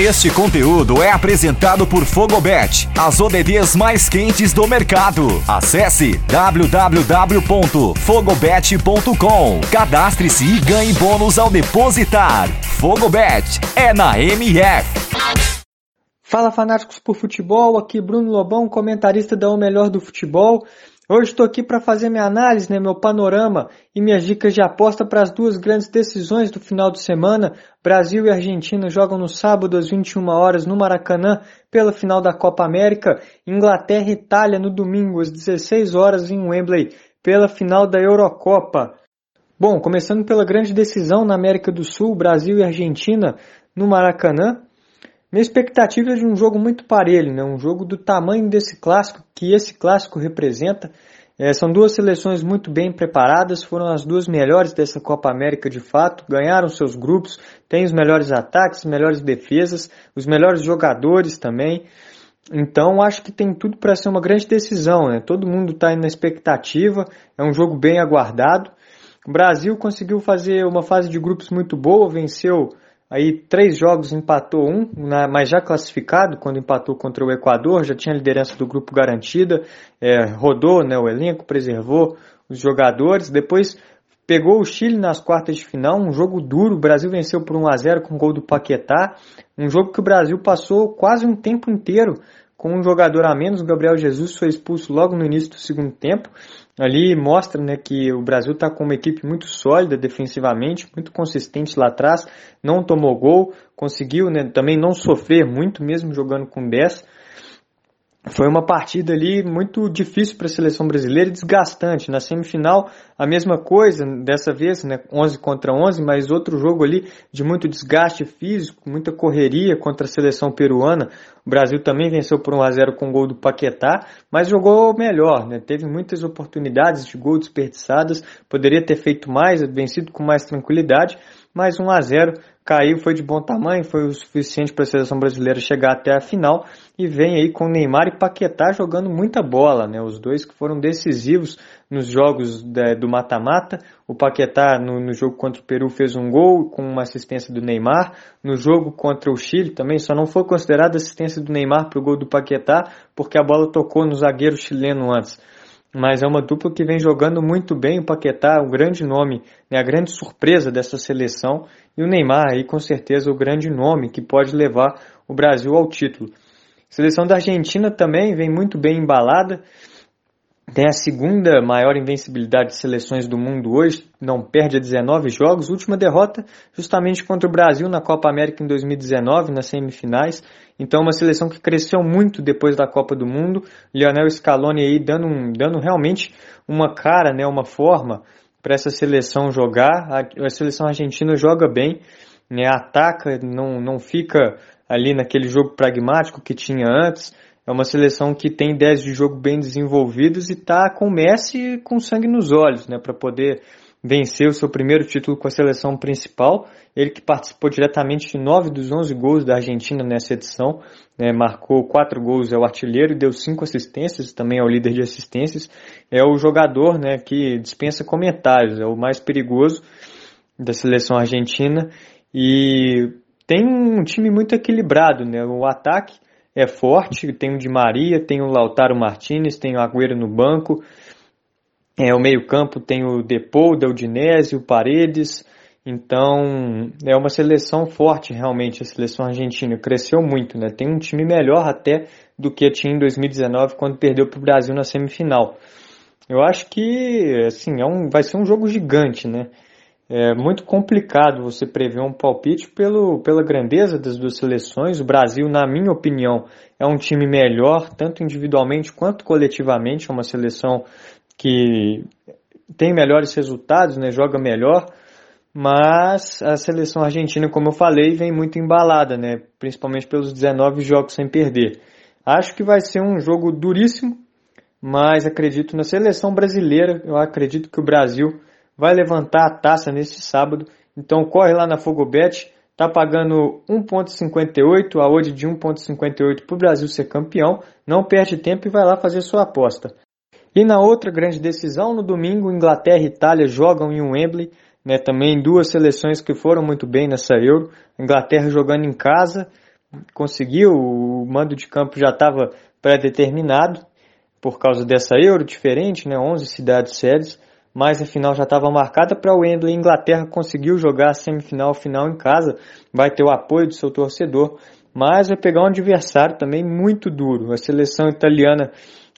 Este conteúdo é apresentado por Fogobet, as ODDs mais quentes do mercado. Acesse www.fogobet.com. Cadastre-se e ganhe bônus ao depositar. Fogobet é na MF. Fala fanáticos por futebol, aqui Bruno Lobão, comentarista da O Melhor do Futebol. Hoje estou aqui para fazer minha análise, né, meu panorama e minhas dicas de aposta para as duas grandes decisões do final de semana. Brasil e Argentina jogam no sábado às 21 horas no Maracanã pela final da Copa América. Inglaterra e Itália no domingo às 16 horas em Wembley pela final da Eurocopa. Bom, começando pela grande decisão na América do Sul, Brasil e Argentina no Maracanã. Minha expectativa é de um jogo muito parelho, né? um jogo do tamanho desse clássico que esse clássico representa. É, são duas seleções muito bem preparadas, foram as duas melhores dessa Copa América de fato, ganharam seus grupos, têm os melhores ataques, melhores defesas, os melhores jogadores também. Então acho que tem tudo para ser uma grande decisão. Né? Todo mundo está na expectativa, é um jogo bem aguardado. O Brasil conseguiu fazer uma fase de grupos muito boa, venceu Aí três jogos empatou um, mas já classificado quando empatou contra o Equador, já tinha a liderança do grupo garantida, é, rodou né, o elenco, preservou os jogadores. Depois pegou o Chile nas quartas de final, um jogo duro. O Brasil venceu por 1 a 0 com o gol do Paquetá, um jogo que o Brasil passou quase um tempo inteiro com um jogador a menos. O Gabriel Jesus foi expulso logo no início do segundo tempo. Ali mostra né, que o Brasil está com uma equipe muito sólida defensivamente, muito consistente lá atrás, não tomou gol, conseguiu né, também não sofrer muito, mesmo jogando com 10. Foi uma partida ali muito difícil para a seleção brasileira e desgastante. Na semifinal, a mesma coisa, dessa vez, né, 11 contra 11, mas outro jogo ali de muito desgaste físico, muita correria contra a seleção peruana. O Brasil também venceu por 1 a 0 com o gol do Paquetá, mas jogou melhor, né? teve muitas oportunidades de gol desperdiçadas, poderia ter feito mais, vencido com mais tranquilidade, mas 1 a 0 caiu, foi de bom tamanho, foi o suficiente para a seleção brasileira chegar até a final e vem aí com Neymar e Paquetá jogando muita bola, né? Os dois que foram decisivos nos jogos do mata-mata. O Paquetá no, no, jogo contra o Peru fez um gol com uma assistência do Neymar. No jogo contra o Chile também só não foi considerada assistência do Neymar para o gol do Paquetá porque a bola tocou no zagueiro chileno antes mas é uma dupla que vem jogando muito bem. O Paquetá, o grande nome, né, a grande surpresa dessa seleção, e o Neymar, aí com certeza o grande nome que pode levar o Brasil ao título. Seleção da Argentina também vem muito bem embalada, tem a segunda maior invencibilidade de seleções do mundo hoje, não perde a 19 jogos. Última derrota justamente contra o Brasil na Copa América em 2019, nas semifinais. Então, uma seleção que cresceu muito depois da Copa do Mundo. Lionel Scaloni aí dando, um, dando realmente uma cara, né, uma forma para essa seleção jogar. A, a, seleção argentina joga bem, né, ataca, não, não fica ali naquele jogo pragmático que tinha antes é uma seleção que tem ideias de jogo bem desenvolvidas e está com Messi com sangue nos olhos, né, para poder vencer o seu primeiro título com a seleção principal. Ele que participou diretamente de nove dos onze gols da Argentina nessa edição, né, marcou quatro gols, é o artilheiro e deu cinco assistências, também é o líder de assistências. É o jogador né, que dispensa comentários, é o mais perigoso da seleção argentina e tem um time muito equilibrado, né? O ataque é forte, tem o Di Maria, tem o Lautaro Martinez, tem o Agüero no banco, é, o meio-campo tem o Depou, o Udinese, o Paredes. Então, é uma seleção forte realmente, a seleção argentina cresceu muito, né? Tem um time melhor até do que tinha em 2019 quando perdeu para o Brasil na semifinal. Eu acho que, assim, é um, vai ser um jogo gigante, né? É muito complicado você prever um palpite pelo, pela grandeza das duas seleções. O Brasil, na minha opinião, é um time melhor, tanto individualmente quanto coletivamente. É uma seleção que tem melhores resultados, né, joga melhor. Mas a seleção argentina, como eu falei, vem muito embalada, né, principalmente pelos 19 jogos sem perder. Acho que vai ser um jogo duríssimo, mas acredito na seleção brasileira. Eu acredito que o Brasil vai levantar a taça neste sábado. Então corre lá na Fogobet, tá pagando 1.58, a odd de 1.58 para o Brasil ser campeão. Não perde tempo e vai lá fazer sua aposta. E na outra grande decisão, no domingo, Inglaterra e Itália jogam em Wembley. Né, também duas seleções que foram muito bem nessa Euro. Inglaterra jogando em casa, conseguiu, o mando de campo já estava pré-determinado por causa dessa Euro diferente, né, 11 cidades sedes, mas a final já estava marcada para o Wembley. Inglaterra conseguiu jogar a semifinal final em casa, vai ter o apoio do seu torcedor, mas vai pegar um adversário também muito duro. A seleção italiana,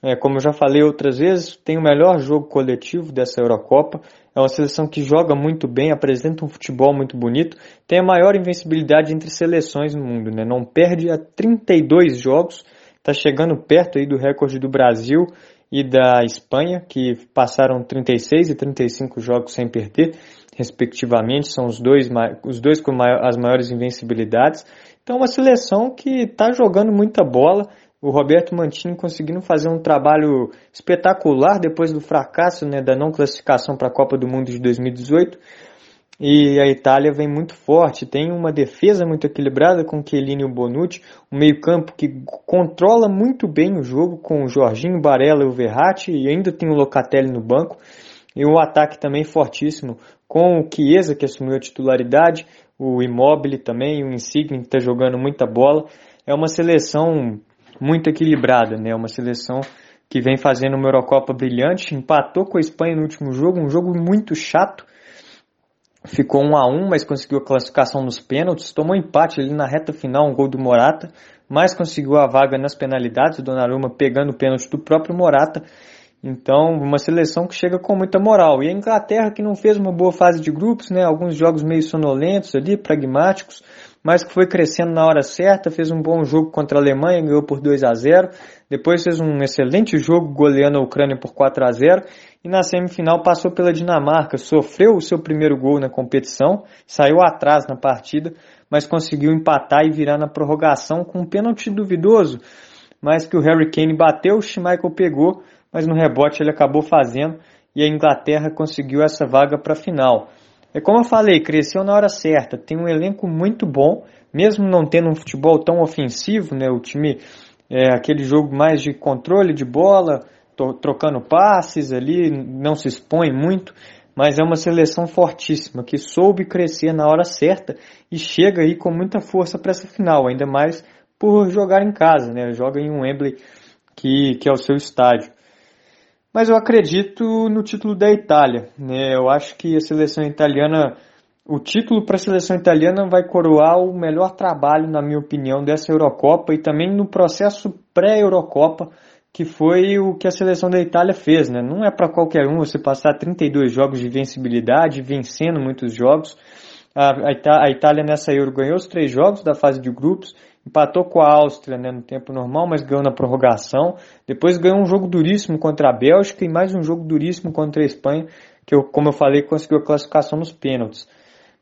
é, como eu já falei outras vezes, tem o melhor jogo coletivo dessa Eurocopa. É uma seleção que joga muito bem, apresenta um futebol muito bonito, tem a maior invencibilidade entre seleções no mundo, né? não perde a 32 jogos, está chegando perto aí do recorde do Brasil e da Espanha, que passaram 36 e 35 jogos sem perder, respectivamente, são os dois, os dois com as maiores invencibilidades. Então, uma seleção que está jogando muita bola. O Roberto Mantini conseguindo fazer um trabalho espetacular depois do fracasso né, da não classificação para a Copa do Mundo de 2018. E a Itália vem muito forte, tem uma defesa muito equilibrada com Chiellini e Bonucci, um meio-campo que controla muito bem o jogo com o Jorginho, Barella e o Verratti, e ainda tem o Locatelli no banco. E um ataque também fortíssimo com o Chiesa, que assumiu a titularidade, o Immobile também, o Insigne, que está jogando muita bola. É uma seleção muito equilibrada, né? Uma seleção que vem fazendo uma Eurocopa brilhante, empatou com a Espanha no último jogo, um jogo muito chato, ficou 1 a 1 mas conseguiu a classificação nos pênaltis, tomou empate ali na reta final, um gol do Morata, mas conseguiu a vaga nas penalidades, o Donnarumma pegando o pênalti do próprio Morata, então uma seleção que chega com muita moral. E a Inglaterra que não fez uma boa fase de grupos, né, alguns jogos meio sonolentos ali, pragmáticos, mas que foi crescendo na hora certa, fez um bom jogo contra a Alemanha, ganhou por 2 a 0 depois fez um excelente jogo goleando a Ucrânia por 4 a 0 e na semifinal passou pela Dinamarca, sofreu o seu primeiro gol na competição, saiu atrás na partida, mas conseguiu empatar e virar na prorrogação com um pênalti duvidoso, mas que o Harry Kane bateu, o Schmeichel pegou, mas no rebote ele acabou fazendo e a Inglaterra conseguiu essa vaga para a final. É como eu falei, cresceu na hora certa, tem um elenco muito bom, mesmo não tendo um futebol tão ofensivo, né? O time é aquele jogo mais de controle de bola, trocando passes ali, não se expõe muito, mas é uma seleção fortíssima que soube crescer na hora certa e chega aí com muita força para essa final, ainda mais por jogar em casa, né? Joga em um Wembley que, que é o seu estádio. Mas eu acredito no título da Itália. Né? Eu acho que a seleção italiana, o título para a seleção italiana vai coroar o melhor trabalho, na minha opinião, dessa Eurocopa e também no processo pré-Eurocopa, que foi o que a seleção da Itália fez. Né? Não é para qualquer um você passar 32 jogos de vencibilidade, vencendo muitos jogos. A, Itália nessa Euro ganhou os três jogos da fase de grupos empatou com a Áustria né, no tempo normal, mas ganhou na prorrogação. Depois ganhou um jogo duríssimo contra a Bélgica e mais um jogo duríssimo contra a Espanha, que, eu, como eu falei, conseguiu a classificação nos pênaltis.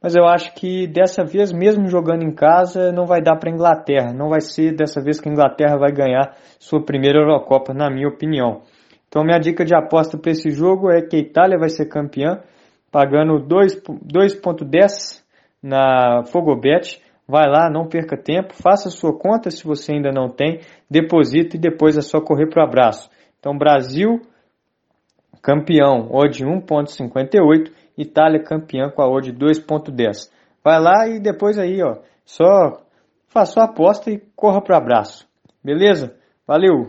Mas eu acho que dessa vez, mesmo jogando em casa, não vai dar para a Inglaterra. Não vai ser dessa vez que a Inglaterra vai ganhar sua primeira Eurocopa, na minha opinião. Então, minha dica de aposta para esse jogo é que a Itália vai ser campeã, pagando 2,10 na Fogobet. Vai lá, não perca tempo, faça a sua conta se você ainda não tem, deposita e depois é só correr para o abraço. Então, Brasil campeão, odd 1.58, Itália campeã com a odd 2.10. Vai lá e depois aí, ó, só faça a aposta e corra para o abraço. Beleza? Valeu!